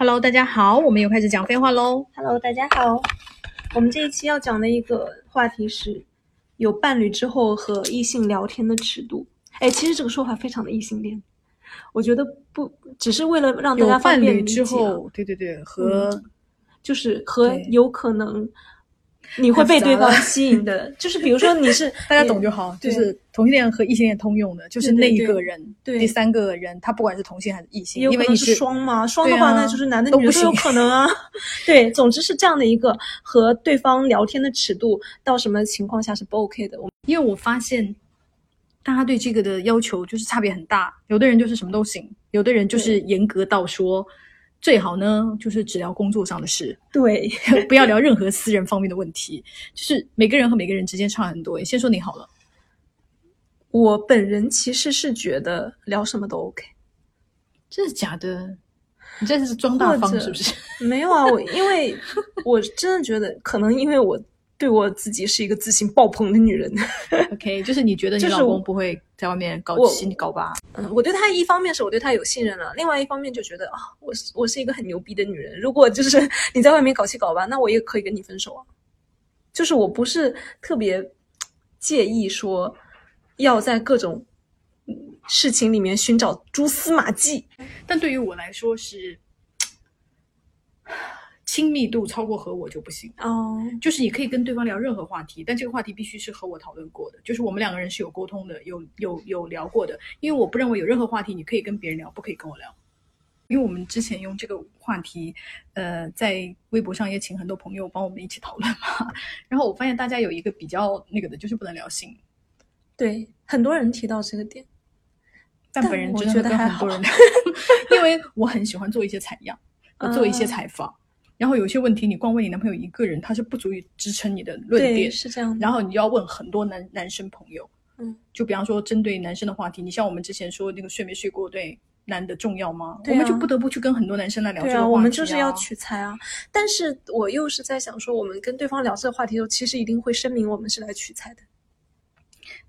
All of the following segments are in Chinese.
Hello，大家好，我们又开始讲废话喽。Hello，大家好。我们这一期要讲的一个话题是，有伴侣之后和异性聊天的尺度。哎，其实这个说法非常的异性恋，我觉得不只是为了让大家方伴侣便理解啊之后，对对对，和、就是和有可能你会被对方吸引的，就是比如说你是 大家懂就好，就是同性恋和异性恋通用的，就是那一对对对个人，对第三个人，他不管是同性还是异性，因为你是双嘛，双的话、啊那就是男的女的都有可能啊。对，总之是这样的一个和对方聊天的尺度到什么情况下是不 OK 的。我因为我发现大家对这个的要求就是差别很大，有的人就是什么都行，有的人就是严格到说。最好呢，就是只聊工作上的事，对，不要聊任何私人方面的问题。就是每个人和每个人之间差很多。先说你好了，我本人其实是觉得聊什么都 OK。真的假的？你这是装大方是不是？没有啊，我因为我真的觉得，可能因为我对我自己是一个自信爆棚的女人，OK，就是你觉得你老公不会在外面搞七搞八，嗯，我对他一方面是我对他有信任了，另外一方面就觉得啊，我是我是一个很牛逼的女人。如果就是 你在外面搞七搞八，那我也可以跟你分手啊。就是我不是特别介意说要在各种嗯事情里面寻找蛛丝马迹。但对于我来说是亲密度超过和我就不行。哦，就是你可以跟对方聊任何话题，但这个话题必须是和我讨论过的，就是我们两个人是有沟通的，有有有聊过的。因为我不认为有任何话题你可以跟别人聊，不可以跟我聊。因为我们之前用这个话题，呃，在微博上也请很多朋友帮我们一起讨论嘛。然后我发现大家有一个比较那个的，就是不能聊性。对，很多人提到这个点。但本人真的跟觉得很多人聊，因为我很喜欢做一些采样，做一些嗯采访。然后有些问题，你光问你男朋友一个人，他是不足以支撑你的论，点。是这样的。然后你就要问很多男男生朋友，嗯，就比方说针对男生的话题，你像我们之前说那个睡没睡过对男的重要吗？我们就不得不去跟很多男生来聊这个话题、我们就是要取材啊。但是我又是在想说，我们跟对方聊这个话题的时候，其实一定会声明我们是来取材的。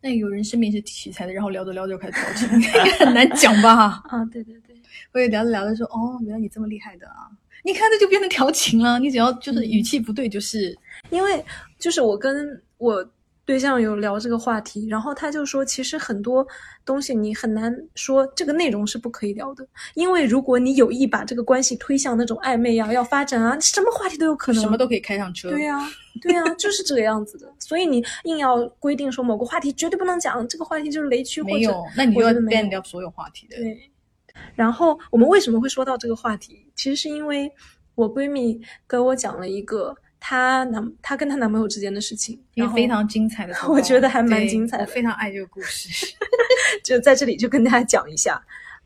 那有人声明是取材的，然后聊着聊着就开始调情，应该很难讲吧？啊，对对对，会聊着聊着说，哦，原来你这么厉害的啊！你看这就变成调情了，你只要就是语气不对，就是因为就是我跟我对象有聊这个话题，然后他就说，其实很多东西你很难说这个内容是不可以聊的，因为如果你有意把这个关系推向那种暧昧呀、要发展啊，什么话题都有可能，什么都可以开上车。对呀、对呀、就是这个样子的。所以你硬要规定说某个话题绝对不能讲，这个话题就是雷区，或者没有，那你就要 ban 掉所有话题的。对，然后我们为什么会说到这个话题？其实是因为我闺蜜跟我讲了一个她男她跟她男朋友之间的事情，一个非常精彩的，我觉得还蛮精彩非常爱这个故事。就在这里就跟大家讲一下，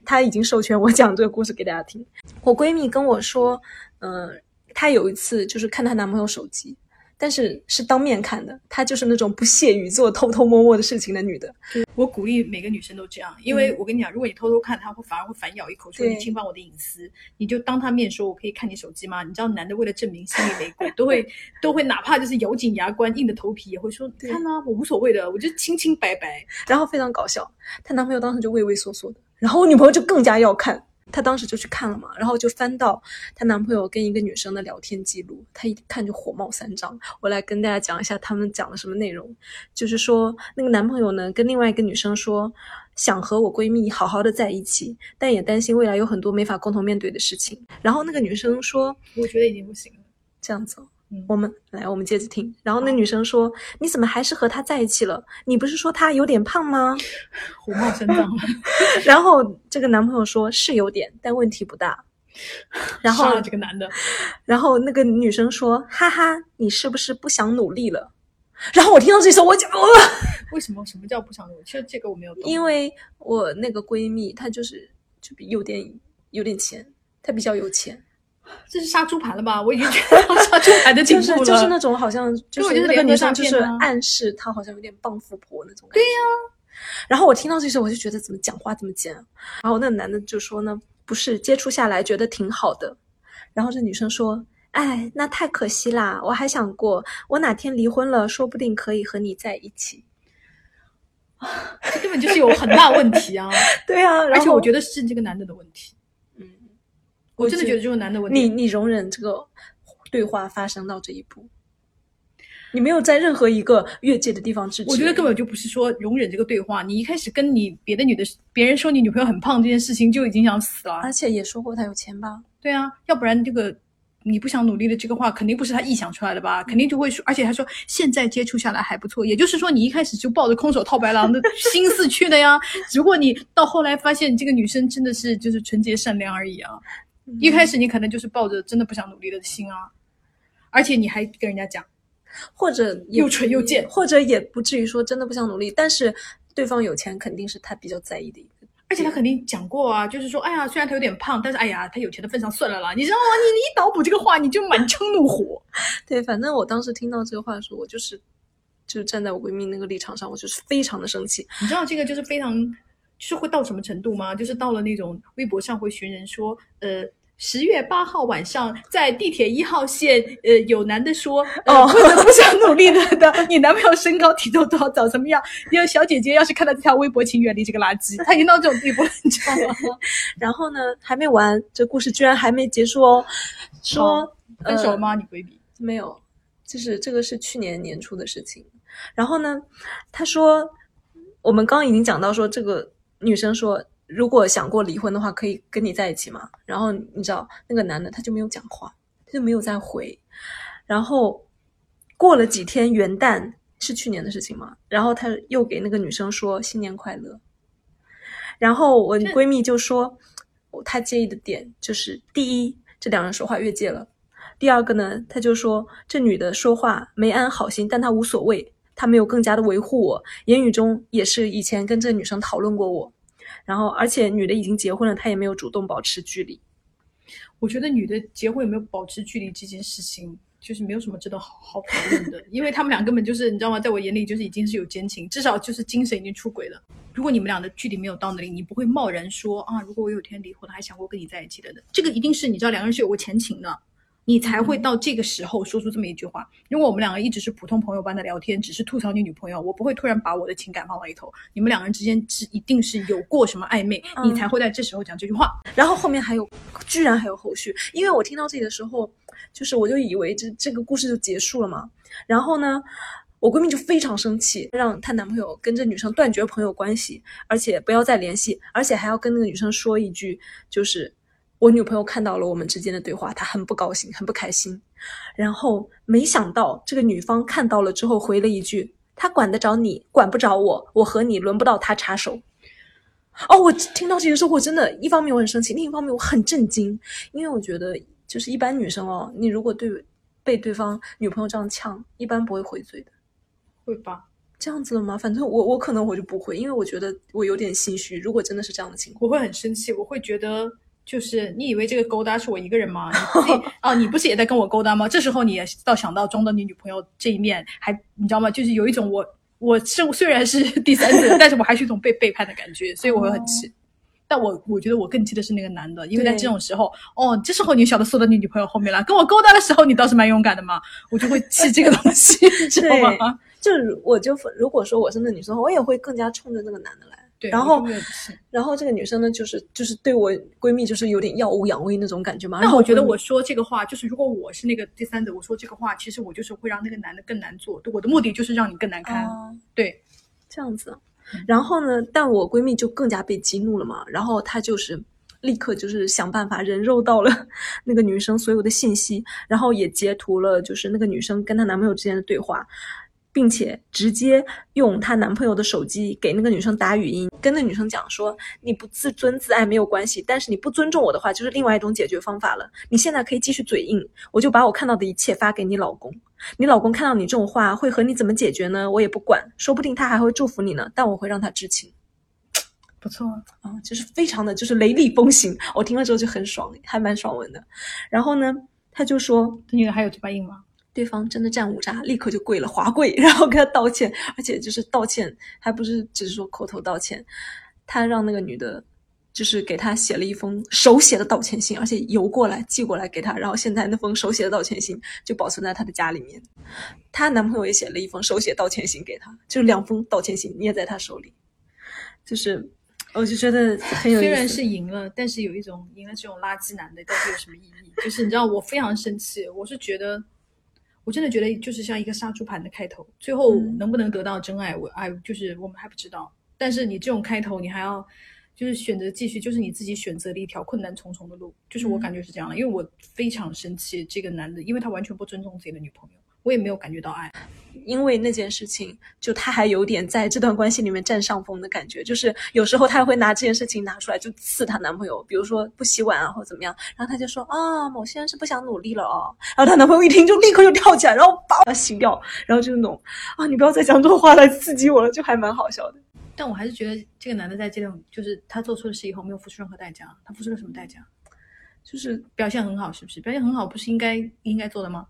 她已经授权我讲这个故事给大家听。我闺蜜跟我说，嗯、她有一次就是看她男朋友手机。但是是当面看的，她就是那种不屑于做偷偷摸摸的事情的女的。我鼓励每个女生都这样，因为我跟你讲，如果你偷偷看，她会反而会反咬一口，说你侵犯我的隐私。你就当她面说，我可以看你手机吗？你知道，男的为了证明心里没鬼，都会都会哪怕就是咬紧牙关、硬着头皮，也会说对看啊，我无所谓的，我就清清白白。然后非常搞笑，她男朋友当时就畏畏缩缩的，然后我女朋友就更加要看，她当时就去看了嘛，然后就翻到她男朋友跟一个女生的聊天记录，她一看就火冒三丈。我来跟大家讲一下他们讲了什么内容，就是说那个男朋友呢跟另外一个女生说。想和我闺蜜好好的在一起，但也担心未来有很多没法共同面对的事情。然后那个女生说：“我觉得已经不行了。这样子我们来，我们接着听。然后那女生说：“你怎么还是和他在一起了？你不是说他有点胖吗？”火冒三丈了，然后这个男朋友说是有点，但问题不大。然后这个男的，然后那个女生说：“哈哈，你是不是不想努力了？”然后我听到这时候，我就呃，为什么？什么叫不想努力？其实这个我没有懂。因为我那个闺蜜她就是就比有点有点钱，她比较有钱，这是杀猪盘了吧？我已经觉得到杀猪盘的进步了。就是就是那种好像就是是那个女生就是暗示她好像有点傍富婆那种感觉。对呀、然后我听到这时候，我就觉得怎么讲话这么贱啊。然后那个男的就说呢，不是接触下来觉得挺好的。然后这女生说。哎，那太可惜啦！我还想过，我哪天离婚了，说不定可以和你在一起。这根本就是有很大问题啊！对啊，而且我觉，得是这个男的的问题。嗯，我真的觉得这个男的问题。你你容忍这个对话发生到这一步，你没有在任何一个越界的地方制止。我觉得根本就不是说容忍这个对话，你一开始跟你别的女的，别人说你女朋友很胖这件事情就已经想死了。而且也说过他有钱吧？对啊，要不然这个你不想努力的这个话，肯定不是他臆想出来的吧？肯定就会说，而且他说现在接触下来还不错，也就是说你一开始就抱着空手套白狼的心思去的呀。只不过你到后来发现这个女生真的是就是纯洁善良而已啊。一开始你可能就是抱着真的不想努力的心啊，而且你还跟人家讲。或者又蠢又贱，或者也不至于说真的不想努力，但是对方有钱肯定是他比较在意的一个，而且他肯定讲过啊，就是说，哎呀，虽然他有点胖，但是哎呀，他有钱的份上算了啦，你知道吗？你你一脑补这个话，你就满腔怒火。对，反正我当时听到这个话的时候，我就是就是站在我闺蜜那个立场上，我就是非常的生气。你知道这个就是非常，就是会到什么程度吗？就是到了那种微博上会寻人说，呃。十月八号晚上，在地铁一号线，呃，有男的说，哦，不想努力的的，你男朋友身高体重多少，长什么样？有小姐姐要是看到这条微博，请远离这个垃圾。他已经到这种地步了，你知道吗？然后呢，还没完，这故事居然还没结束哦。说分手了吗？你闺蜜没有，就是这个是去年年初的事情。然后呢，他说，我们刚刚已经讲到说，这个女生说。如果想过离婚的话，可以跟你在一起吗？然后你知道那个男的他就没有讲话，他就没有再回。然后过了几天，元旦是去年的事情嘛，然后他又给那个女生说新年快乐。然后我闺蜜就说，她介意的点就是第一，这两人说话越界了；第二个呢，他就说这女的说话没安好心，但她无所谓，她没有更加的维护我，言语中也是以前跟这女生讨论过我。然后，而且女的已经结婚了，她也没有主动保持距离。我觉得女的结婚有没有保持距离这件事情，就是没有什么值得好好讨论的，因为他们俩根本就是你知道吗？在我眼里就是已经是有奸情，至少就是精神已经出轨了。如果你们俩的距离没有到那里，你不会贸然说啊，如果我有天离婚了，还想过跟你在一起的呢。这个一定是你知道两个人是有过前情的。你才会到这个时候说出这么一句话。如果我们两个一直是普通朋友般的聊天，只是吐槽你女朋友，我不会突然把我的情感放到一头。你们两个人之间是一定是有过什么暧昧，你才会在这时候讲这句话。然后后面还有，居然还有后续。因为我听到这里的时候，就是我就以为这这个故事就结束了嘛。然后呢，我闺蜜就非常生气，让她男朋友跟这女生断绝朋友关系，而且不要再联系，而且还要跟那个女生说一句，就是。我女朋友看到了我们之间的对话，她很不高兴，很不开心。然后没想到这个女方看到了之后回了一句：“他管得着你，管不着我。我和你轮不到他插手。”哦，我听到这个时候，我真的，一方面我很生气，另一方面我很震惊，因为我觉得就是一般女生哦，你如果对被对方女朋友这样呛，一般不会回嘴的，会吧？这样子的吗？反正我我可能我就不会，因为我觉得我有点心虚。如果真的是这样的情况，我会很生气，我会觉得。就是你以为这个勾搭是我一个人吗？你自己 哦，你不是也在跟我勾搭吗？这时候你也倒想到装到你女朋友这一面，还你知道吗？就是有一种我我是虽然是 第三者，但是我还是一种被背叛的感觉，所以我会很气。但我我觉得我更气的是那个男的，因为在这种时候，哦，这时候你晓得缩到你女朋友后面了，跟我勾搭的时候你倒是蛮勇敢的嘛，我就会气这个东西，知道吗？就我就如果说我是那女生，我也会更加冲着那个男的来。然后，然后这个女生呢，就是就是对我闺蜜就是有点耀武扬威那种感觉嘛。那我觉得我说这个话，就是如果我是那个第三者，我说这个话，其实我就是会让那个男的更难做。我的目的就是让你更难堪。对，这样子。然后呢，但我闺蜜就更加被激怒了嘛。然后她就是立刻就是想办法人肉到了那个女生所有的信息，然后也截图了就是那个女生跟她男朋友之间的对话。并且直接用她男朋友的手机给那个女生打语音，跟那女生讲说：“你不自尊自爱没有关系，但是你不尊重我的话，就是另外一种解决方法了。你现在可以继续嘴硬，我就把我看到的一切发给你老公。你老公看到你这种话，会和你怎么解决呢？我也不管，说不定他还会祝福你呢。但我会让他知情。不错啊，就是非常的就是雷厉风行。我听了之后就很爽，还蛮爽文的。然后呢，他就说：这女的还有嘴巴硬吗？”对方真的战五渣，立刻就跪了，华跪，然后跟他道歉，而且就是道歉，还不是只是说口头道歉，他让那个女的，就是给他写了一封手写的道歉信，而且邮过来寄过来给他，然后现在那封手写的道歉信就保存在他的家里面，她男朋友也写了一封手写道歉信给他，就是两封道歉信捏在他手里，就是我就觉得很有。虽然是赢了，但是有一种赢了这种垃圾男的到底有什么意义？就是你知道，我非常生气，我是觉得，我真的觉得就是像一个杀猪盘的开头，最后嗯。能不能得到真爱，我哎就是我们还不知道。但是你这种开头，你还要就是选择继续，就是你自己选择了一条困难重重的路，就是我嗯。感觉是这样的，因为我非常生气这个男的，因为他完全不尊重自己的女朋友，我也没有感觉到爱。因为那件事情，就他还有点在这段关系里面占上风的感觉，就是有时候他会拿这件事情拿出来就刺她男朋友，比如说不洗碗啊或者怎么样，然后他就说啊，某些人是不想努力了哦，然后她男朋友一听就立刻就跳起来，然后把他洗掉，然后就是那种啊，你不要再讲这种话来刺激我了，就还蛮好笑的。但我还是觉得这个男的在这种就是他做错了事以后没有付出任何代价，他付出了什么代价？就是表现很好，是不是？表现很好不是应该应该做的吗？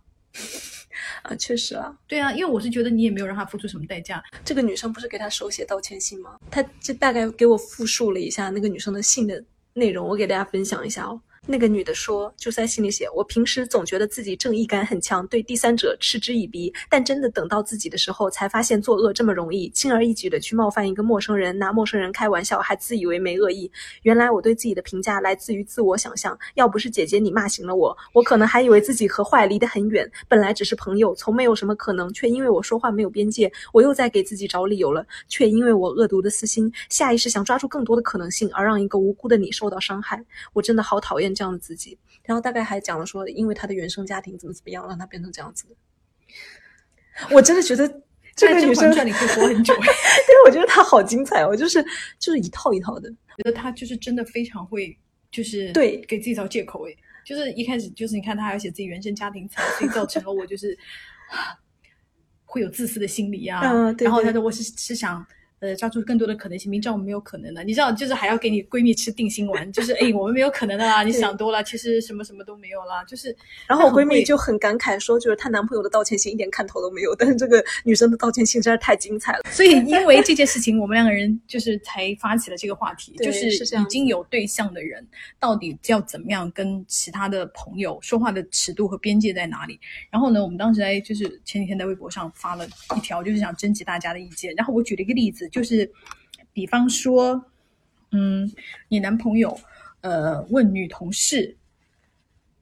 啊，确实啊，对啊，因为我是觉得你也没有让他付出什么代价，这个女生不是给他手写道歉信吗？他就大概给我复述了一下那个女生的信的内容，我给大家分享一下哦。那个女的说，就在信里写：“我平时总觉得自己正义感很强，对第三者嗤之以鼻，但真的等到自己的时候，才发现作恶这么容易，轻而易举的去冒犯一个陌生人，拿陌生人开玩笑，还自以为没恶意。原来我对自己的评价来自于自我想象。要不是姐姐你骂醒了我，我可能还以为自己和坏离得很远，本来只是朋友，从没有什么可能，却因为我说话没有边界，我又在给自己找理由了，却因为我恶毒的私心，下意识想抓住更多的可能性，而让一个无辜的你受到伤害。我真的好讨厌这样的自己。然后大概还讲了说，因为他的原生家庭怎么怎么样，让他变成这样子的。我真的觉得 这个女生，甄嬛传里可以活很久。对，我觉得她好精彩哦，就是就是一套一套的。觉得她就是真的非常会，就是对给自己找借口诶。就是一开始就是你看她还要写自己原生家庭惨，所以造成了我就是 会有自私的心理啊。嗯对对然后她说我是是想。呃，抓住更多的可能性，明知道我们没有可能的，你知道，就是还要给你闺蜜吃定心丸，就是哎，我们没有可能的啦，你想多了，其实什么什么都没有啦，就是。然后我闺蜜就很感慨说，就是她男朋友的道歉信一点看头都没有，但是这个女生的道歉信实在太精彩了。所以因为这件事情，我们两个人就是才发起了这个话题，就是已经有对象的人，到底要怎么样跟其他的朋友说话的尺度和边界在哪里？然后呢，我们当时在就是前几天在微博上发了一条，就是想征集大家的意见。然后我举了一个例子，就是比方说，嗯，你男朋友呃问女同事，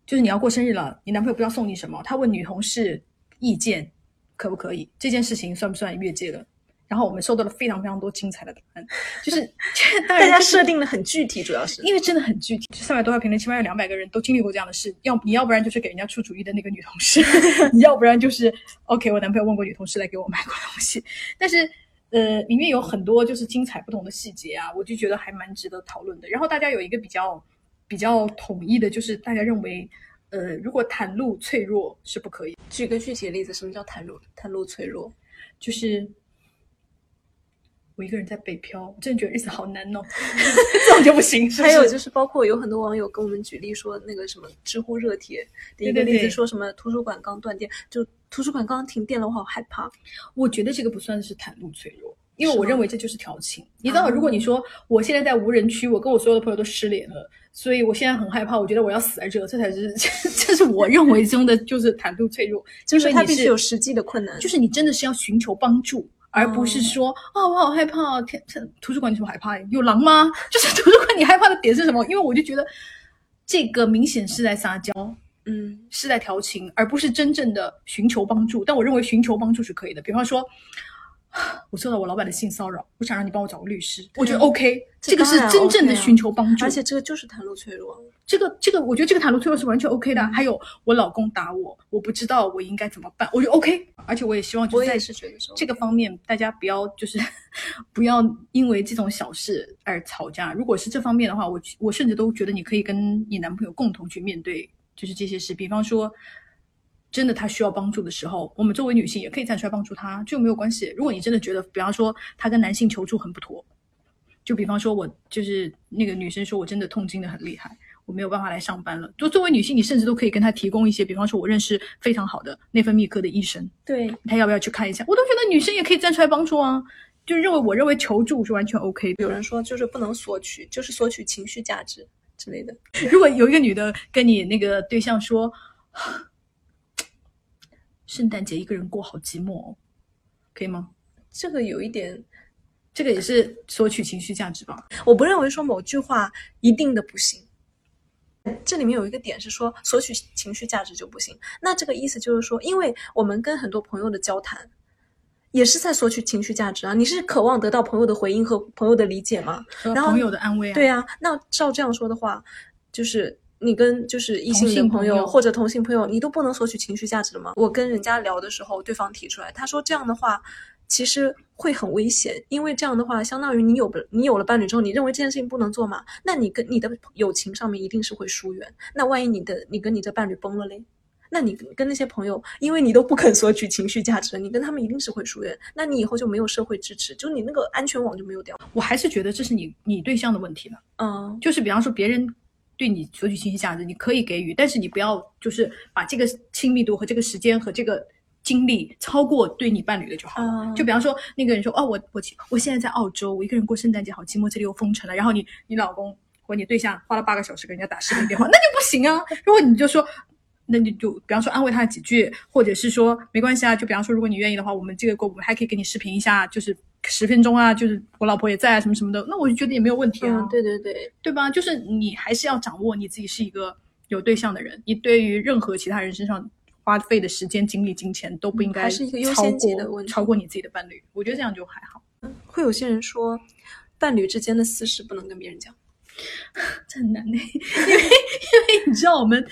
就是你要过生日了，你男朋友不知道送你什么，他问女同事意见可不可以？这件事情算不算越界了？然后我们收到了非常非常多精彩的答案，就是 大家设定的很具体，主要是因为真的很具体，三百多条评论，起码有两百个人都经历过这样的事。要你要不然就是给人家出主意的那个女同事，你要不然就是 OK，我男朋友问过女同事来给我买过东西，但是呃，里面有很多就是精彩不同的细节啊，我就觉得还蛮值得讨论的。然后大家有一个比较比较统一的，就是大家认为，呃，如果袒露脆弱是不可以，举个具体的例子，什么叫袒露袒露脆弱？就是。我一个人在北漂，我真的觉得日子好难哦，这种就不行。是不是还有就是，包括有很多网友跟我们举例说，那个什么知乎热帖的一个例子，说什么图书馆刚断电，就图书馆刚刚停电了，我好害怕。我觉得这个不算是袒露脆弱，因为我认为这就是调情。你知道，啊如果你说我现在在无人区，我跟我所有的朋友都失联了，所以我现在很害怕，我觉得我要死在这，这才是 这是我认为中的就是袒露脆弱，就是他必须有实际的困难，就是你真的是要寻求帮助。而不是哦说啊、我好害怕哦，天，图书馆有什么害怕？有狼吗？就是图书馆你害怕的点是什么？因为我就觉得这个明显是在撒娇，嗯，是在调情，而不是真正的寻求帮助。但我认为寻求帮助是可以的。比方说，我受到我老板的性骚扰，我想让你帮我找个律师，我觉得 OK，这个是真正的寻求帮助。而且这个就是袒露脆弱。这个这个，我觉得这个袒露脆弱是完全 OK 的。还有我老公打我，我不知道我应该怎么办，我觉得 OK。而且我也希望就是在我也是觉得说这个方面，大家不要就是 不要因为这种小事而吵架。如果是这方面的话，我我甚至都觉得你可以跟你男朋友共同去面对，就是这些事。比方说，真的他需要帮助的时候，我们作为女性也可以站出来帮助他，就没有关系。如果你真的觉得，比方说他跟男性求助很不妥，就比方说我就是那个女生说我真的痛经的很厉害。我没有办法来上班了。就作为女性，你甚至都可以跟他提供一些，比方说，我认识非常好的内分泌科的医生，对，他要不要去看一下？我都觉得女生也可以站出来帮助啊。就认为我认为求助是完全 OK 的。有人说就是不能索取，就是索取情绪价值之类的。如果有一个女的跟你那个对象说，圣诞节一个人过好寂寞哦，可以吗？这个有一点，这个也是索取情绪价值吧？我不认为说某句话一定的不行。这里面有一个点是说索取情绪价值就不行，那这个意思就是说，因为我们跟很多朋友的交谈，也是在索取情绪价值啊。你是渴望得到朋友的回应和朋友的理解吗？和然后朋友的安慰啊，对啊，那照这样说的话，就是你跟就是异性的朋朋友友或者同性朋友，你都不能索取情绪价值的吗？我跟人家聊的时候，对方提出来，他说这样的话其实会很危险，因为这样的话，相当于你有不你有了伴侣之后，你认为这件事情不能做嘛？那你跟你的友情上面一定是会疏远。那万一你的你跟你的伴侣崩了嘞？那你跟跟那些朋友，因为你都不肯索取情绪价值，你跟他们一定是会疏远。那你以后就没有社会支持，就你那个安全网就没有掉。我还是觉得这是你你对象的问题了。嗯，就是比方说别人对你索取情绪价值，你可以给予，但是你不要就是把这个亲密度和这个时间和这个精力超过对你伴侣的就好了。嗯就比方说那个人说哦，我我我现在在澳洲，我一个人过圣诞节好寂寞，这里又封城了。然后你你老公或你对象花了八个小时跟人家打视频电话，那就不行啊。如果你就说。那你就比方说安慰他几句，或者是说没关系啊，就比方说如果你愿意的话，我们这个过我们还可以给你视频一下，就是十分钟啊，就是我老婆也在啊，什么什么的，那我就觉得也没有问题啊。嗯，对对对，对吧？就是你还是要掌握你自己是一个有对象的人，你对于任何其他人身上花费的时间、精力、金钱都不应该还是一个优超先级过的问题超过你自己的伴侣。我觉得这样就还好。会有些人说，伴侣之间的私事不能跟别人讲。这很难的，因为因为你知道我们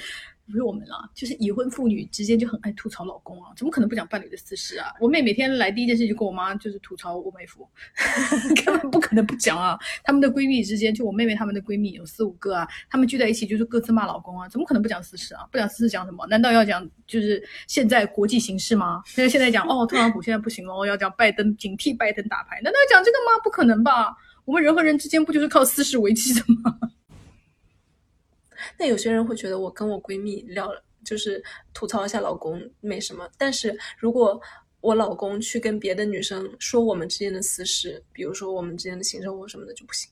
不是我们啦，就是已婚妇女之间就很爱吐槽老公啊，怎么可能不讲伴侣的私事啊？我妹每天来第一件事就跟我妈就是吐槽我妹夫，根本不可能不讲啊。她们的闺蜜之间，就我妹妹她们的闺蜜有四五个啊，她们聚在一起就是各自骂老公啊，怎么可能不讲私事啊？不讲私事讲什么？难道要讲就是现在国际形势吗？现在现在讲哦，特朗普现在不行了哦，要讲拜登警惕拜登打牌，难道要讲这个吗？不可能吧？我们人和人之间不就是靠私事维系的吗？那有些人会觉得我跟我闺蜜聊，就是吐槽一下老公没什么，但是如果我老公去跟别的女生说我们之间的私事，比如说我们之间的性生活什么的就不行，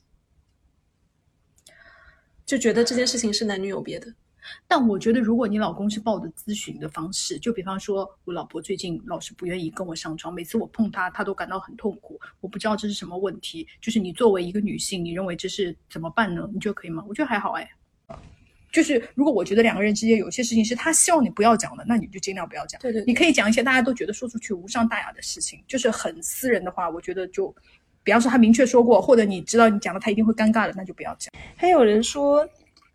就觉得这件事情是男女有别的。但我觉得，如果你老公是抱着咨询的方式，就比方说，我老婆最近老是不愿意跟我上床，每次我碰她，她都感到很痛苦，我不知道这是什么问题。就是你作为一个女性，你认为这是怎么办呢？你觉得可以吗？我觉得还好哎。就是如果我觉得两个人之间有些事情是他希望你不要讲的，那你就尽量不要讲。对对你可以讲一些大家都觉得说出去无伤大雅的事情，就是很私人的话，我觉得就，比方说他明确说过，或者你知道你讲了他一定会尴尬的，那就不要讲。还有人说，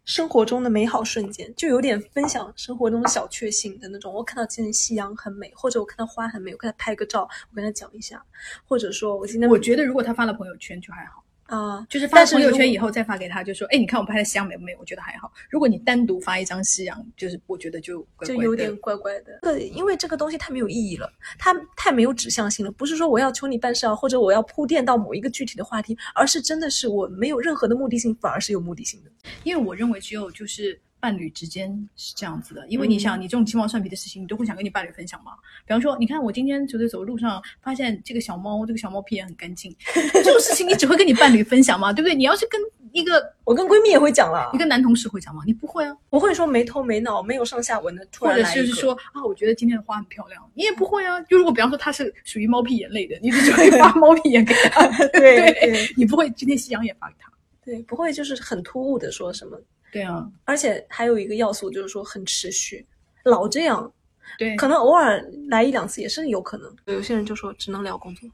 生活中的美好瞬间，就有点分享生活中的小确幸的那种。我看到今天夕阳很美，或者我看到花很美，我跟他拍个照，我跟他讲一下，或者说我今天我觉得如果他发了朋友圈就还好。啊、就是发朋友圈以后再发给他，就说：“哎，你看我拍的夕阳美不美？”我觉得还好。如果你单独发一张夕阳，就是我觉得就怪怪的就有点怪怪的。对，因为这个东西太没有意义了，它太没有指向性了。不是说我要求你办事啊，或者我要铺垫到某一个具体的话题，而是真的是我没有任何的目的性，反而是有目的性的。因为我认为只有就是伴侣之间是这样子的，因为你想，你这种鸡毛蒜皮的事情，你都会想跟你伴侣分享吗？比方说，你看我今天走在走路上，发现这个小猫，这个小猫屁也很干净，这种事情你只会跟你伴侣分享吗？对不对？你要是跟一个我跟闺蜜也会讲了一，个男同事会讲吗？你不会啊。我会说没头没脑、没有上下文的，突或者然来一个是说啊，我觉得今天的花很漂亮，你也不会啊。就如果比方说他是属于猫屁眼类的，你就会发猫屁眼给他，对对对你不会今天夕阳也发给他。对，不会就是很突兀的说什么。对啊，而且还有一个要素就是说很持续，老这样，对，可能偶尔来一两次也是有可能。有些人就说只能聊工作，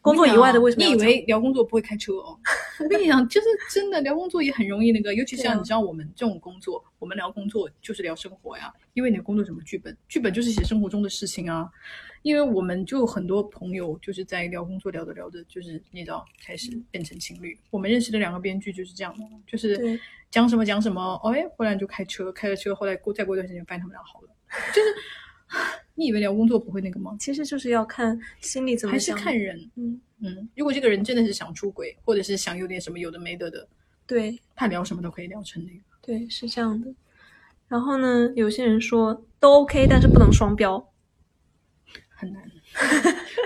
工作以外的为什么你以为聊工作不会开车哦？我跟你讲，就是真的聊工作也很容易那个，尤其像你知道我们这种工作，我们聊工作就是聊生活呀，因为你的工作什么剧本，剧本就是写生活中的事情啊。因为我们就有很多朋友就是在聊工作聊着聊着，就是你知道开始变成情侣。我们认识的两个编剧就是这样的，就是对讲什么讲什么，哎，忽然就开车，开了车，后来过再过一段时间发现他们俩好了，就是 你以为聊工作不会那个吗？其实就是要看心里怎么想还是。看人，嗯，嗯，如果这个人真的是想出轨，或者是想有点什么有的没的的，对他聊什么都可以聊成那个。对，是这样的。然后呢，有些人说都 OK，但是不能双标。很难，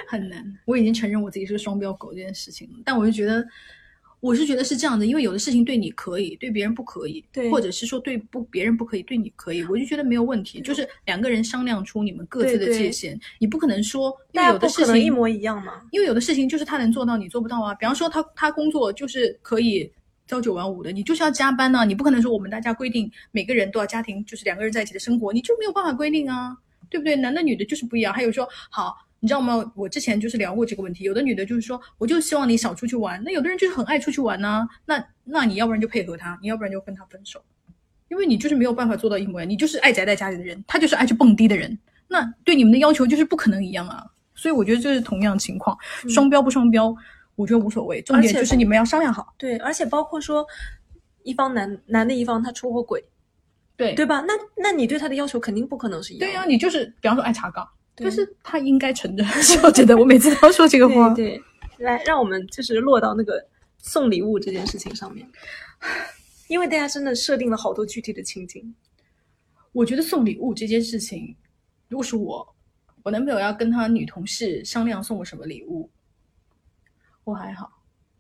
很难。我已经承认我自己是个双标狗这件事情了，但我就觉得，我是觉得是这样的，因为有的事情对你可以，对别人不可以，对或者是说对不别人不可以，对你可以，我就觉得没有问题，就是两个人商量出你们各自的对对界限，你不可能说，因为大家不有的事情一模一样嘛。因为有的事情就是他能做到，你做不到啊。比方说他他工作就是可以朝九晚五的，你就是要加班呐、你不可能说我们大家规定每个人都要家庭就是两个人在一起的生活，你就没有办法规定啊，对不对？男的女的就是不一样。还有说好。你知道吗？我之前就是聊过这个问题，有的女的就是说，我就希望你少出去玩。那有的人就是很爱出去玩呐、那那你要不然就配合他，你要不然就跟他分手，因为你就是没有办法做到一模一样，你就是爱宅在家里的人，他就是爱去蹦迪的人，那对你们的要求就是不可能一样啊。所以我觉得这是同样情况，双标不双标，我觉得无所谓，重点就是你们要商量好。对，而且包括说，一方男男的一方他出过轨，对对吧？那那你对他的要求肯定不可能是一样的。对呀、你就是比方说爱查岗，对但是他应该承认。我觉得，我每次都要说这个话。对对，来，让我们就是落到那个送礼物这件事情上面，因为大家真的设定了好多具体的情景。我觉得送礼物这件事情，如果是我，我男朋友要跟他女同事商量送我什么礼物，我还好，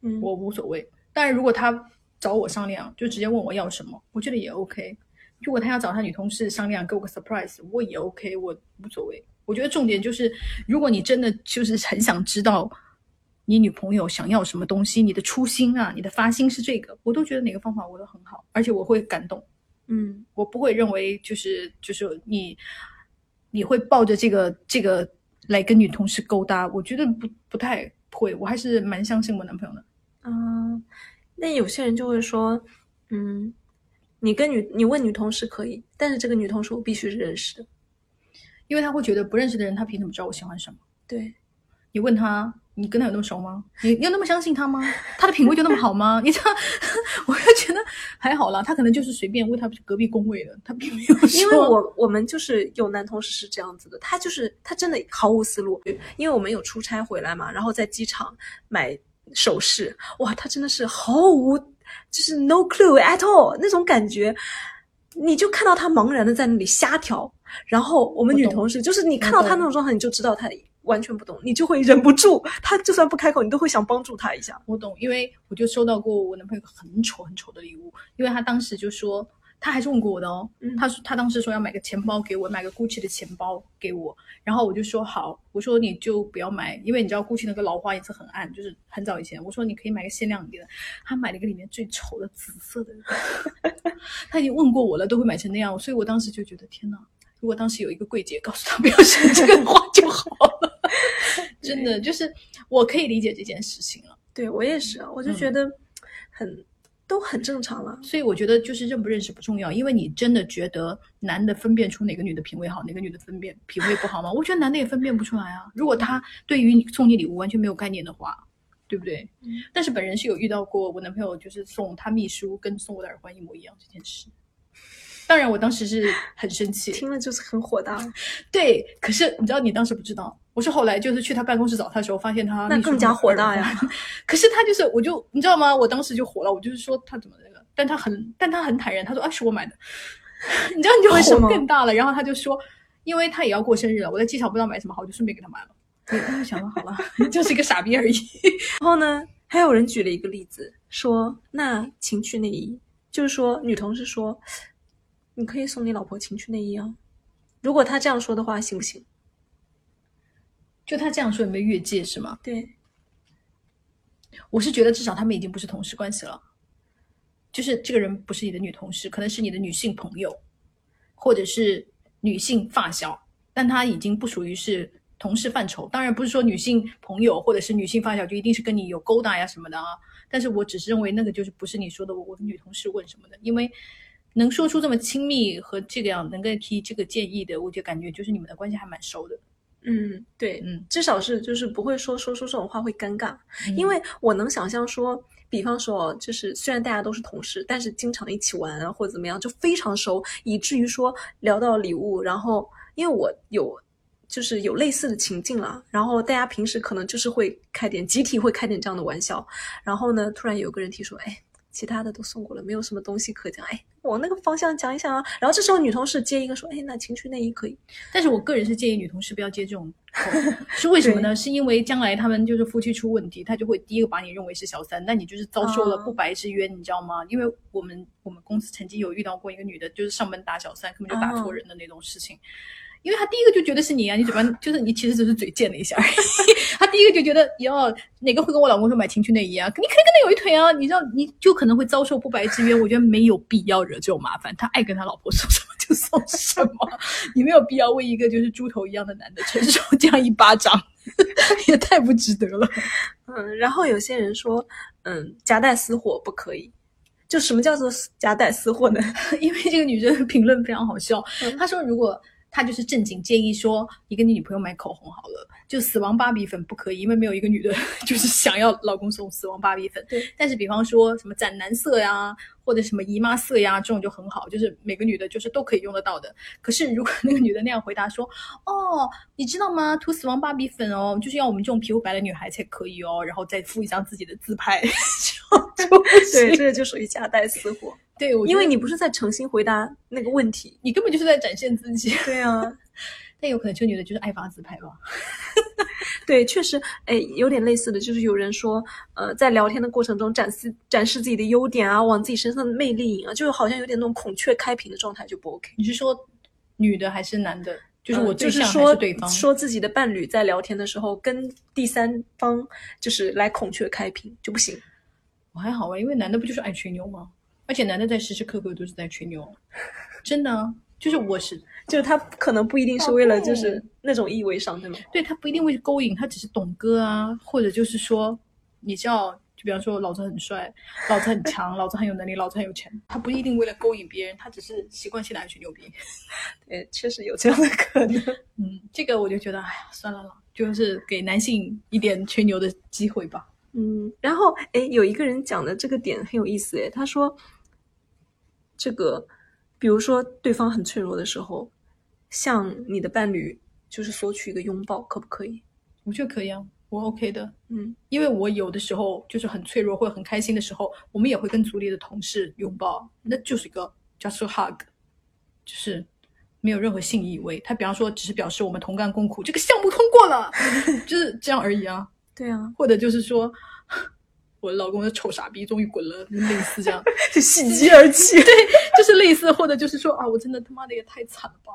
嗯，我无所谓。但是如果他找我商量，就直接问我要什么，我觉得也 OK。如果他要找他女同事商量，给我个 surprise，我也 OK，我无所谓。我觉得重点就是，如果你真的就是很想知道你女朋友想要什么东西，你的初心啊，你的发心是这个，我都觉得哪个方法我都很好，而且我会感动。嗯我不会认为就是就是你你会抱着这个这个来跟女同事勾搭，我觉得不不太会，我还是蛮相信我男朋友的。啊、那有些人就会说，嗯，你跟女你问女同事可以，但是这个女同事我必须是认识的。因为他会觉得不认识的人，他凭什么知道我喜欢什么？对，你问他，你跟他有那么熟吗？你你有那么相信他吗？他的品味就那么好吗？你这样，我就觉得还好啦，他可能就是随便问他隔壁工位的，他并没有。因为我我们就是有男同事是这样子的，他就是他真的毫无思路，因为我们有出差回来嘛，然后在机场买首饰，哇，他真的是毫无就是 no clue at all 那种感觉，你就看到他茫然的在那里瞎调，然后我们女同事就是你看到他那种状态，你就知道他完全不懂，你就会忍不住，他就算不开口，你都会想帮助他一下。我懂，因为我就收到过我男朋友很丑很丑的礼物，因为他当时就说，他还是问过我的哦，嗯。他说他当时说要买个钱包给我，买个 GUCCI 的钱包给我，然后我就说好，我说你就不要买，因为你知道 GUCCI 那个老花颜色很暗，就是很早以前，我说你可以买个限量一点的，他买了一个里面最丑的紫色的，他已经问过我了，都会买成那样，所以我当时就觉得天哪。如果当时有一个柜姐告诉他不要选这个花就好了，真的就是我可以理解这件事情了。对我也是啊，我就嗯。觉得很、都很正常了。所以我觉得就是认不认识不重要，因为你真的觉得男的分辨出哪个女的品味好，哪个女的分辨品味不好吗？我觉得男的也分辨不出来啊。如果他对于你送你礼物完全没有概念的话，对不对？嗯但是本人是有遇到过我男朋友就是送他秘书跟送我的耳环一模一样这件事。当然，我当时是很生气，听了就是很火大，对。可是你知道，你当时不知道，我是后来就是去他办公室找他的时候，发现他那更加火大呀。可是他就是，我就你知道吗？我当时就火了，我就是说他怎么那个，但他很，但他很坦然，他说啊是我买的，你知道你就火为什么更大了。然后他就说，因为他也要过生日了，我在机场不知道买什么好，我就顺便给他买了。对，他就想说好了，就是一个傻逼而已。然后呢，还有人举了一个例子，说那情趣内衣，就是说女同事说，你可以送你老婆情趣内衣啊。如果他这样说的话，行不行？就他这样说有没有越界是吗？对，我是觉得至少他们已经不是同事关系了，就是这个人不是你的女同事，可能是你的女性朋友，或者是女性发小，但他已经不属于是同事范畴。当然不是说女性朋友或者是女性发小就一定是跟你有勾搭呀什么的啊，但是我只是认为那个就是不是你说的我的女同事问什么的，因为能说出这么亲密和这个样能够提这个建议的，我就感觉就是你们的关系还蛮熟的。嗯，对，嗯，至少是就是不会说说出这种话会尴尬，嗯因为我能想象说，比方说哦，就是虽然大家都是同事，但是经常一起玩啊或者怎么样，就非常熟，以至于说聊到礼物，然后因为我有。就是有类似的情境了，然后大家平时可能就是会开点集体会开点这样的玩笑，然后呢，突然有个人提出，哎，其他的都送过了，没有什么东西可讲，哎，往那个方向讲一讲啊。然后这时候女同事接一个说，哎，那情趣内衣可以，但是我个人是建议女同事不要接这种是为什么呢？是因为将来他们就是夫妻出问题，他就会第一个把你认为是小三，那你就是遭受了啊不白之冤，你知道吗？因为我们我们公司曾经有遇到过一个女的，就是上门打小三，根本就打错人的那种事情。因为他第一个就觉得是你啊，你嘴巴就是你其实只是嘴贱了一下而已。他第一个就觉得，哟，哪个会跟我老公说买情趣内衣啊？你肯定跟他有一腿啊，你知道，你就可能会遭受不白之冤。我觉得没有必要惹这种麻烦，他爱跟他老婆说什么就说什么，你没有必要为一个就是猪头一样的男的承受这样一巴掌，也太不值得了。嗯，然后有些人说，嗯，夹带私货不可以。就什么叫做夹带私货呢？因为这个女生评论非常好笑，嗯她说如果。她就是正经建议说，你跟你女朋友买口红好了，就死亡芭比粉不可以，因为没有一个女的就是想要老公送死亡芭比粉。对，但是比方说什么斩男色呀，或者什么姨妈色呀，这种就很好，就是每个女的就是都可以用得到的。可是如果那个女的那样回答说，哦，你知道吗？涂死亡芭比粉哦，就是要我们这种皮肤白的女孩才可以哦，然后再附一张自己的自拍，就就不对，这个就属于夹带私货，对，我因为你不是在诚心回答那个问题。你根本就是在展现自己。对啊，但有可能这个女的就是爱发自拍吧。对，确实，哎，有点类似的，就是有人说，呃，在聊天的过程中展示展示自己的优点啊，往自己身上的魅力引啊，就好像有点那种孔雀开屏的状态，就不 OK。你是说女的还是男的？就是我呃就是说对方？说自己的伴侣在聊天的时候跟第三方就是来孔雀开屏就不行。我还好吧，因为男的不就是爱吹牛吗？而且男的在时时刻刻都是在吹牛，真的啊，就是我是 就是他可能不一定是为了就是那种意味上，对吗？对他不一定会勾引，他只是懂哥啊，或者就是说，你知道，就比方说老子很帅，老子很强，老子很有能力，老子很有钱，他不一定为了勾引别人，他只是习惯性的爱吹牛逼。对，确实有这样的可能。嗯，这个我就觉得，哎呀，算了啦，就是给男性一点吹牛的机会吧。嗯，然后哎，有一个人讲的这个点很有意思哎，他说，这个，比如说对方很脆弱的时候，向你的伴侣就是索取一个拥抱，可不可以？我觉得可以啊，我 OK 的。嗯，因为我有的时候就是很脆弱或者很开心的时候，我们也会跟组里的同事拥抱，那就是一个 just a hug，就是没有任何性意味。他比方说只是表示我们同甘共苦，这个项目通过了，就是这样而已啊。对啊，或者就是说，我老公的臭傻逼终于滚了，类似这样，就喜极而泣。对，就是类似，或者就是说啊，我真的他妈的也太惨了吧！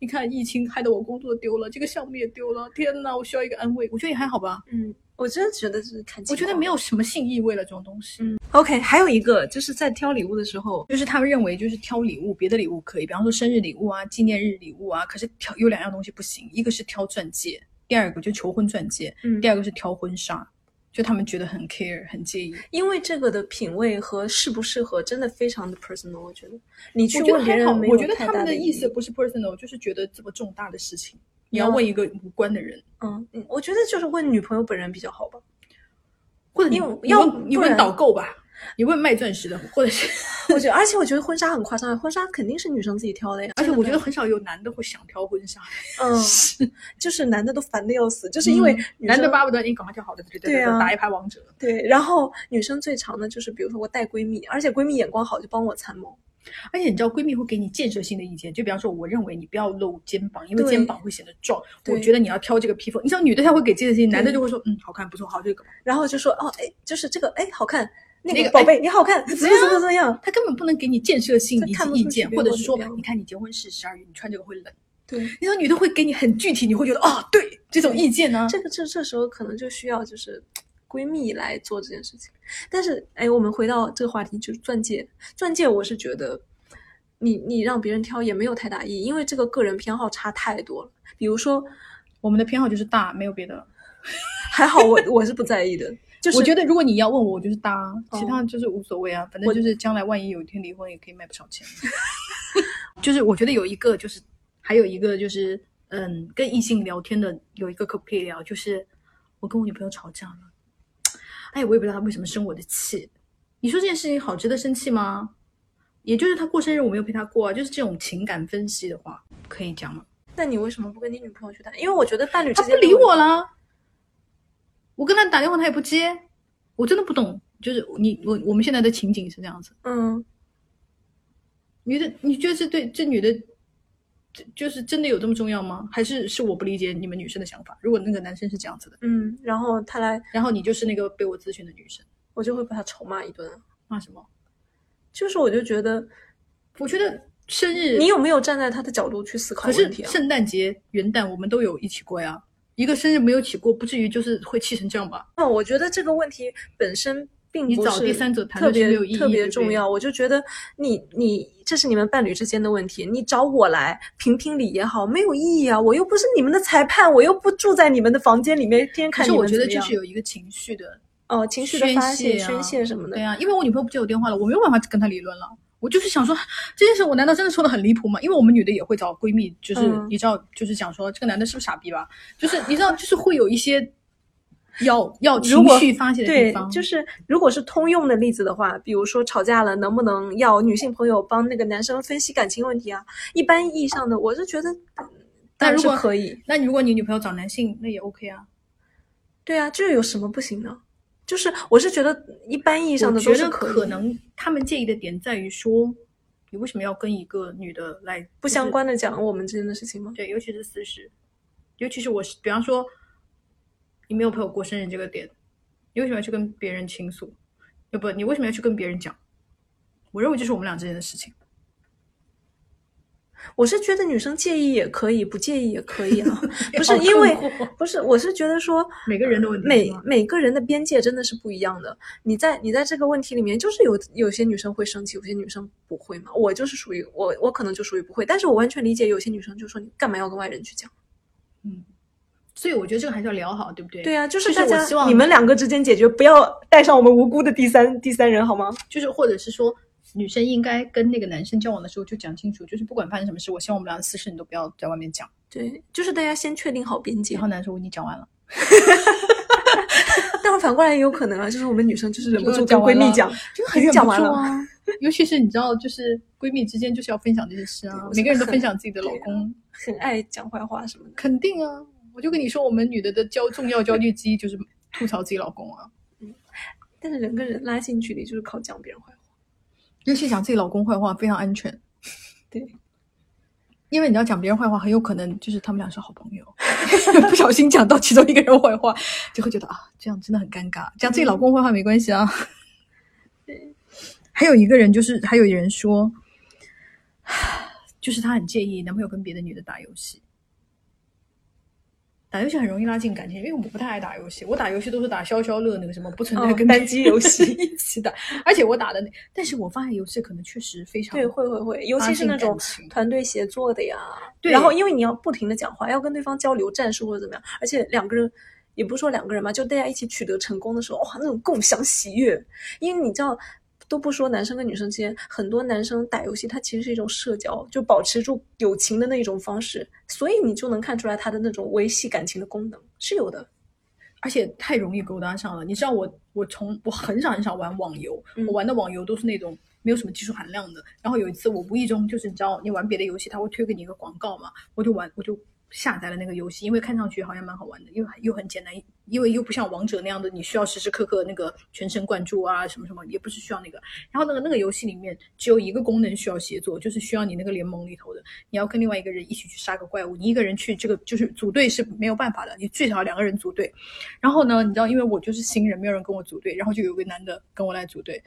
你看疫情害得我工作丢了，这个项目也丢了，天呐，我需要一个安慰。我觉得也还好吧，嗯，我真的觉得是看，我觉得没有什么性意味了这种东西。嗯 OK，还有一个就是在挑礼物的时候，就是他们认为就是挑礼物，别的礼物可以，比方说生日礼物啊、纪念日礼物啊，可是挑有两样东西不行，一个是挑钻戒，第二个就求婚钻戒，嗯第二个是挑婚纱，就他们觉得很 care 很介意。因为这个的品味和适不适合真的非常的 personal，我觉得你去问别人没有我觉得他们的意思不是 personal，就是觉得这么重大的事情，你你要要问一个无关的人，嗯，嗯我觉得就是问女朋友本人比较好吧。或者你因为要你问导购吧，你问卖钻石的，或者是，我觉得，而且我觉得婚纱很夸张，婚纱肯定是女生自己挑的呀。而且我觉得很少有男的会想挑婚纱，嗯，就是男的都烦的要死，就是因为嗯男的巴不得你赶快挑好的，对对对啊打一排王者。对，然后女生最长的就是比如说我带闺蜜，而且闺蜜眼光好就帮我参谋。而且你知道，闺蜜会给你建设性的意见，就比方说，我认为你不要露肩膀，因为肩膀会显得壮。我觉得你要挑这个披风。你知道，女的她会给建设性，男的就会说，嗯，好看，不错，好，这个。然后就说哦，哎，就是这个，哎，好看，那那个个宝贝你好看，怎么怎么怎么样？他根本不能给你建设性以这看不及意见，或者是说你看你结婚是十二月，你穿这个会冷。对，你知道，女的会给你很具体，你会觉得啊，对这种意见呢。这个这这时候可能就需要就是闺蜜来做这件事情。但是，哎，我们回到这个话题，就是钻戒。钻戒，我是觉得你你让别人挑也没有太大意义，因为这个个人偏好差太多了。比如说，我们的偏好就是大，没有别的。还好我我是不在意的，就是我觉得如果你要问我，我就是大，其哦他就是无所谓啊，反我正就是将来万一有一天离婚，也可以卖不少钱。就是我觉得有一个，就是还有一个就是，嗯，跟异性聊天的有一个可不可以聊？就是我跟我女朋友吵架了，哎，我也不知道她为什么生我的气。你说这件事情好值得生气吗？也就是她过生日我没有陪她过啊，就是这种情感分析的话，可以讲吗？那你为什么不跟你女朋友去谈？因为我觉得伴侣她不理之间的问我啦，我跟他打电话他也不接，我真的不懂。就是你我我们现在的情景是这样子。嗯，女的，你觉得这对这女的就就是真的有这么重要吗？还是是我不理解你们女生的想法？如果那个男生是这样子的，嗯，然后他来，然后你就是那个被我咨询的女生，我就会把他臭骂一顿。骂什么？就是我就觉得，我觉得生日你有没有站在他的角度去思考可是问题啊？圣诞节、元旦我们都有一起过呀。一个生日没有起过，不至于就是会气成这样吧？那我觉得这个问题本身并你不是找第三者谈特别特别重要。我就觉得你你这是你们伴侣之间的问题，你找我来评评理也好，没有意义啊！我又不是你们的裁判，我又不住在你们的房间里面，天天看可是我觉得就是有一个情绪的哦情绪的宣发泄、泄啊宣泄什么的对。啊，因为我女朋友不接我电话了，我没有办法跟她理论了。我就是想说，这件事我难道真的说的很离谱吗？因为我们女的也会找闺蜜，就是、嗯你知道，就是讲说这个男的是不是傻逼吧？就是你知道，就是会有一些要要情如果绪发泄的地对方，，就是如果是通用的例子的话，比如说吵架了，能不能要女性朋友帮那个男生分析感情问题啊？一般意义上的，我是觉得，但如果可以。那如果你女朋友找男性，那也 OK 啊。对啊，这有什么不行呢？就是我是觉得一般意义上的我觉得都是可可能他们介意的点在于说，你为什么要跟一个女的来不相？关的讲我们之间的事情吗？对，尤其是私事，尤其是我是，比方说，你没有陪我过生日这个点，你为什么要去跟别人倾诉？要不，你为什么要去跟别人讲？我认为这是我们俩之间的事情。我是觉得女生介意也可以，不介意也可以啊。不是因为不是，我是觉得说每个人的问题每每个人的边界真的是不一样的。你在你在这个问题里面，就是有有些女生会生气，有些女生不会嘛。我就是属于我我可能就属于不会，但是我完全理解有些女生就说你干嘛要跟外人去讲？嗯，所以我觉得这个还是要聊好，对不对？对啊、就是大家我希望你们两个之间解决，不要带上我们无辜的第三第三人好吗？就是或者是说，女生应该跟那个男生交往的时候就讲清楚，就是不管发生什么事，我希望我们俩的私事你都不要在外面讲。对，就是大家先确定好边界然。后男生我已经讲完了，但是反过来也有可能啊，就是我们女生就是忍不住跟闺蜜讲，就很忍不讲完了。住啊。尤其是你知道，就是闺蜜之间就是要分享这些事啊，每个人都分享自己的老公，很爱讲坏话什么的。肯定啊。我就跟你说，我们女的的焦重要焦虑之一就是吐槽自己老公啊，嗯但是人跟人拉近距离就是靠讲别人坏话。尤其讲自己老公坏话非常安全。对，因为你要讲别人坏话，很有可能就是他们俩是好朋友，不小心讲到其中一个人坏话，就会觉得啊，这样真的很尴尬。讲自己老公坏话没关系啊。对，还有一个人就是，还有人说，就是他很介意男朋友跟别的女的打游戏。打游戏很容易拉近感情，因为我不太爱打游戏，我打游戏都是打消消乐那个什么，不存在哦跟单机游戏一起打。而且我打的那，但是我发现游戏可能确实非常对，会会会，尤其是那种团队协作的呀。对然后因为你要不停的讲话，要跟对方交流战术或者怎么样，而且两个人也不是说两个人嘛，就大家一起取得成功的时候，哇，那种共享喜悦。因为你知道。都不说男生跟女生之间，很多男生打游戏，它其实是一种社交，就保持住友情的那种方式，所以你就能看出来他的那种维系感情的功能是有的。而且太容易勾搭上了。你知道我，我从我很少很少玩网游，嗯我玩的网游都是那种没有什么技术含量的。然后有一次我无意中就是你知道，你玩别的游戏，他会推给你一个广告嘛，我就玩，我就下载了那个游戏，因为看上去好像蛮好玩的，又又很简单，因为又不像王者那样的，你需要时时刻刻那个全神贯注啊，什么什么，也不是需要那个。然后那个那个游戏里面只有一个功能需要协作，就是需要你那个联盟里头的，你要跟另外一个人一起去杀个怪物，你一个人去这个就是组队是没有办法的，你最少两个人组队。然后呢，你知道，因为我就是新人，没有人跟我组队，然后就有个男的跟我来组队。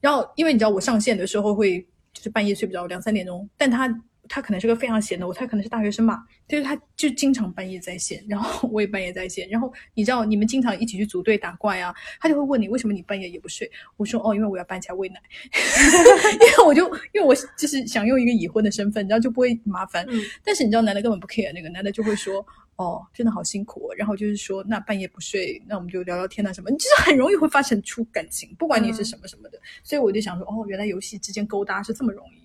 然后因为你知道我上线的时候会就是半夜睡不着，两三点钟，但他他可能是个非常闲的，我他可能是大学生吧，就是他就经常半夜在线，然后我也半夜在线，然后你知道你们经常一起去组队打怪啊，他就会问你为什么你半夜也不睡，我说哦，因为我要搬起来喂奶，因为我就因为我就是想用一个已婚的身份，然后就不会麻烦，嗯但是你知道男的根本不 care 那个男的就会说。哦，真的好辛苦、哦。然后就是说，那半夜不睡，那我们就聊聊天啊什么，你就是很容易会发生出感情，不管你是什么什么的。所以我就想说，哦，原来游戏之间勾搭是这么容易。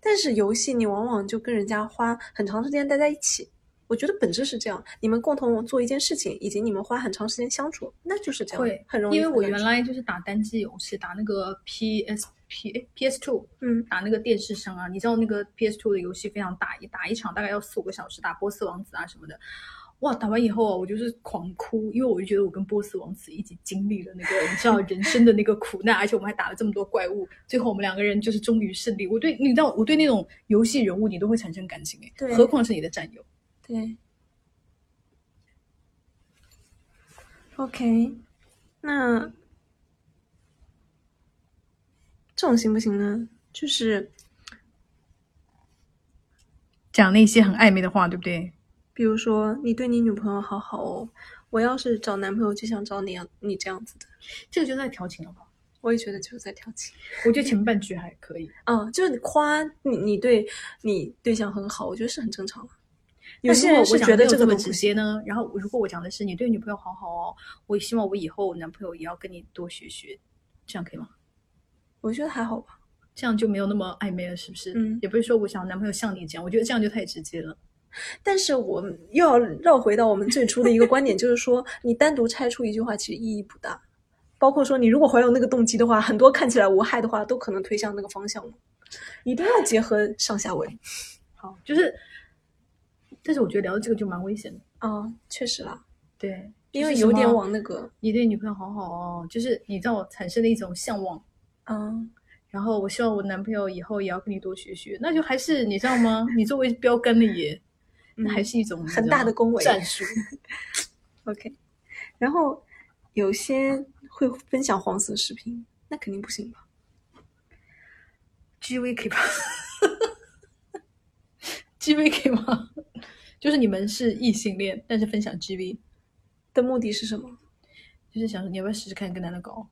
但是游戏你往往就跟人家花很长时间待在一起，我觉得本质是这样，你们共同做一件事情，以及你们花很长时间相处，那就是这样，会很容易因为我原来就是打单机游戏，打那个 PSP 诶 PS Two，嗯打那个电视上啊，你知道那个 PS Two 的游戏非常大，一打一场大概要四五个小时，打波斯王子啊什么的。哇，打完以后啊，我就是狂哭，因为我就觉得我跟波斯王子一起经历了那个你知道人生的那个苦难，而且我们还打了这么多怪物，最后我们两个人就是终于胜利。我对你知道，我对那种游戏人物你都会产生感情诶，对何况是你的战友。对。OK，那这种行不行呢？就是讲那些很暧昧的话，对不对？比如说，你对你女朋友好好哦，我要是找男朋友就想找你样你这样子的，这个就在调情了吧？我也觉得就是在调情。我觉得前半句还可以，嗯，就是你夸你你对你对象很好，我觉得是很正常的。有但些人是觉得这个直。接呢，然后如果我讲的是你对女朋友好好哦，我希望我以后男朋友也要跟你多学学，这样可以吗？我觉得还好吧。这样就没有那么暧昧了，是不是？嗯也不是说我想男朋友像你这样，我觉得这样就太直接了。但是我们又要绕回到我们最初的一个观点，就是说，你单独拆出一句话其实意义不大。包括说，你如果怀有那个动机的话，很多看起来无害的话，都可能推向那个方向了。一定要结合上下文好，就是，但是我觉得聊到这个就蛮危险的。啊、确实啦，对，因为有点往那个，你对女朋友好好哦，就是你让我产生了一种向往。嗯，然后我希望我男朋友以后也要跟你多学学，那就还是你知道吗？你作为标杆的耶，那还是一种嗯很大的恭维战术。OK。然后有些会分享黄色视频，那肯定不行吧？GV 可以吧？GV 可以吗？就是你们是异性恋，但是分享 GV，的目的是什么？就是想说你要不要试试看跟男的搞，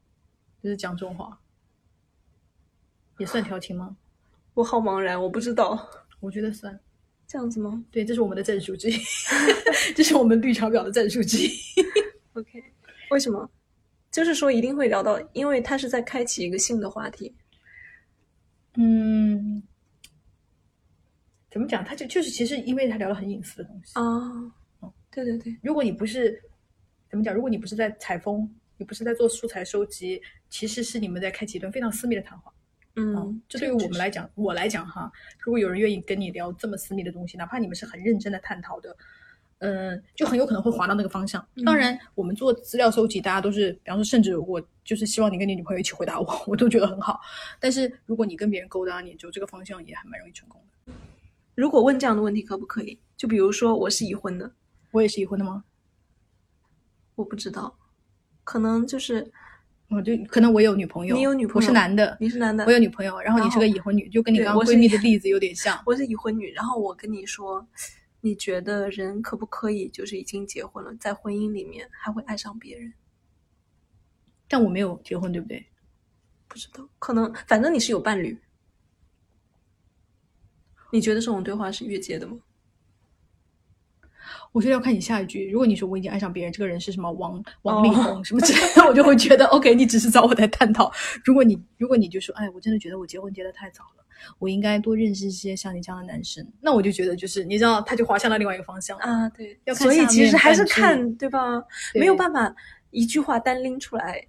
就是讲这种话，也算调情吗？我好茫然，我不知道。我觉得算。这样子吗对，这是我们的战术之一，这是我们绿茶婊的战术之一。？OK，为什么？就是说一定会聊到，因为他是在开启一个新的话题。嗯，怎么讲？他就就是其实因为他聊了很隐私的东西。啊，对对对，如果你不是怎么讲，如果你不是在采风，你不是在做素材收集，其实是你们在开启一段非常私密的谈话。嗯，这对于我们来讲，我来讲哈，如果有人愿意跟你聊这么私密的东西，哪怕你们是很认真的探讨的，嗯，就很有可能会滑到那个方向。当然，我们做资料收集，大家都是，比方说，甚至我就是希望你跟你女朋友一起回答我，我都觉得很好。但是如果你跟别人勾搭，你就这个方向也还蛮容易成功的。如果问这样的问题可不可以？就比如说我是已婚的，我也是已婚的吗？我不知道，可能就是我就可能我有女朋友，你有女朋友我是男的，你是男的，我有女朋友，然后你是个已婚女，就跟你刚刚闺蜜的例子有点像。我是已婚女，然后我跟你说，你觉得人可不可以就是已经结婚了，在婚姻里面还会爱上别人？但我没有结婚，对不对？不知道，可能反正你是有伴侣。你觉得这种对话是越界的吗？我觉得要看你下一句。如果你说我已经爱上别人，这个人是什么王王力宏 什么之类的，我就会觉得 OK，你只是找我在探讨。如果你如果你就说，哎，我真的觉得我结婚结得太早了，我应该多认识一些像你这样的男生，那我就觉得就是你知道，他就滑向了另外一个方向。啊，对，要看所以其实还是看对吧？对没有办法一句话单拎出来。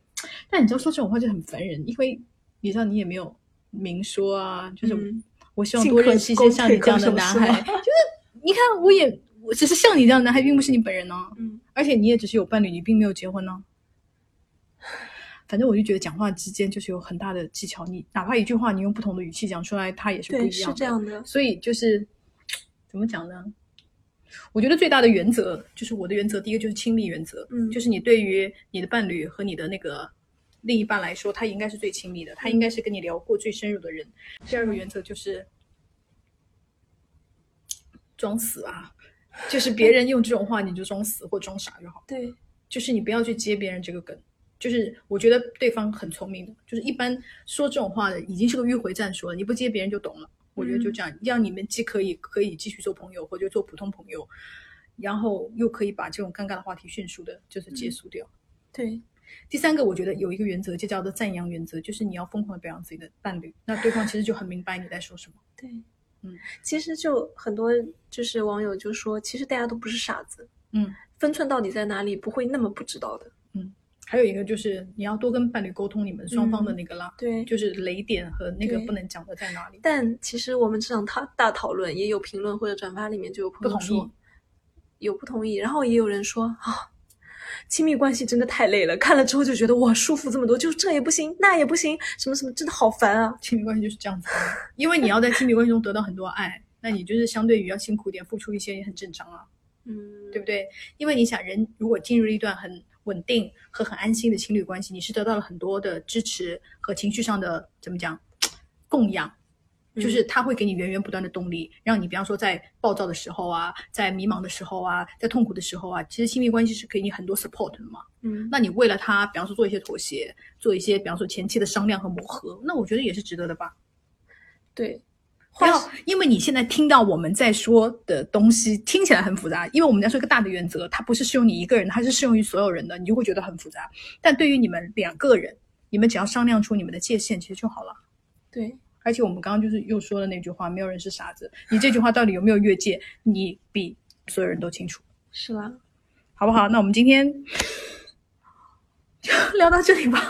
但你知道说这种话就很烦人，因为你知道你也没有明说啊，就是嗯我希望多认识一些像你这样的男孩。就是你看，我也我只是像你这样的男孩，并不是你本人呢、嗯，而且你也只是有伴侣，你并没有结婚呢。反正我就觉得讲话之间就是有很大的技巧，你哪怕一句话你用不同的语气讲出来，它也是不，一样的。是这样的。所以就是怎么讲呢？我觉得最大的原则就是我的原则，第一个就是亲密原则，嗯就是你对于你的伴侣和你的那个另一半来说，他应该是最亲密的，他应该是跟你聊过最深入的人。第二个原则就是装死啊，就是别人用这种话你就装死或装傻就好，对，就是你不要去接别人这个梗。就是我觉得对方很聪明的，就是一般说这种话的已经是个迂回战术了，你不接别人就懂了。我觉得就这样，让你们既可以可以继续做朋友，或者做普通朋友，然后又可以把这种尴尬的话题迅速的就是结束掉。对，第三个，我觉得有一个原则，就叫做赞扬原则，就是你要疯狂的表扬自己的伴侣，那对方其实就很明白你在说什么。对，嗯，其实就很多就是网友就说，其实大家都不是傻子，嗯，分寸到底在哪里，不会那么不知道的。嗯还有一个就是你要多跟伴侣沟通你们双方的那个啦，对，就是雷点和那个不能讲的在哪里。但其实我们这场大大讨论，也有评论或者转发里面就有朋友不同意说，有不同意，然后也有人说啊，亲密关系真的太累了，看了之后就觉得哇，舒服这么多，就这也不行，那也不行，什么什么，真的好烦啊！亲密关系就是这样子，因为你要在亲密关系中得到很多爱，那你就是相对于要辛苦点，付出一些也很正常啊，嗯，对不对？因为你想，人如果进入了一段很稳定和很安心的情侣关系，你是得到了很多的支持和情绪上的怎么讲供养。就是他会给你源源不断的动力，让你比方说在暴躁的时候啊，在迷茫的时候啊，在痛苦的时候啊，其实亲密关系是给你很多 support 的嘛。嗯，那你为了他，比方说做一些妥协，做一些比方说前期的商量和磨合，那我觉得也是值得的吧。对，不要因为你现在听到我们在说的东西听起来很复杂，因为我们在说一个大的原则，它不是适用你一个人，它是适用于所有人的，你就会觉得很复杂。但对于你们两个人，你们只要商量出你们的界限，其实就好了。对。而且我们刚刚就是又说了那句话，没有人是傻子。你这句话到底有没有越界？你比所有人都清楚。是啦，好不好？那我们今天就聊到这里吧。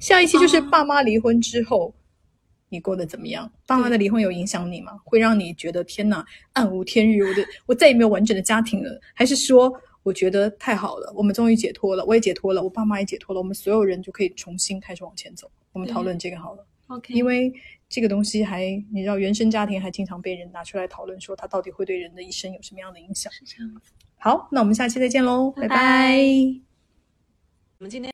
下一期就是爸妈离婚之后，你过得怎么样？爸妈的离婚有影响你吗？会让你觉得天哪，暗无天日，我的我再也没有完整的家庭了？还是说，我觉得太好了，我们终于解脱了，我也解脱了，我爸妈也解脱了，我们所有人就可以重新开始往前走？我们讨论这个好了。OK，因为。这个东西还，你知道，原生家庭还经常被人拿出来讨论，说它到底会对人的一生有什么样的影响？是这样子。好，那我们下期再见喽，拜拜。我们今天。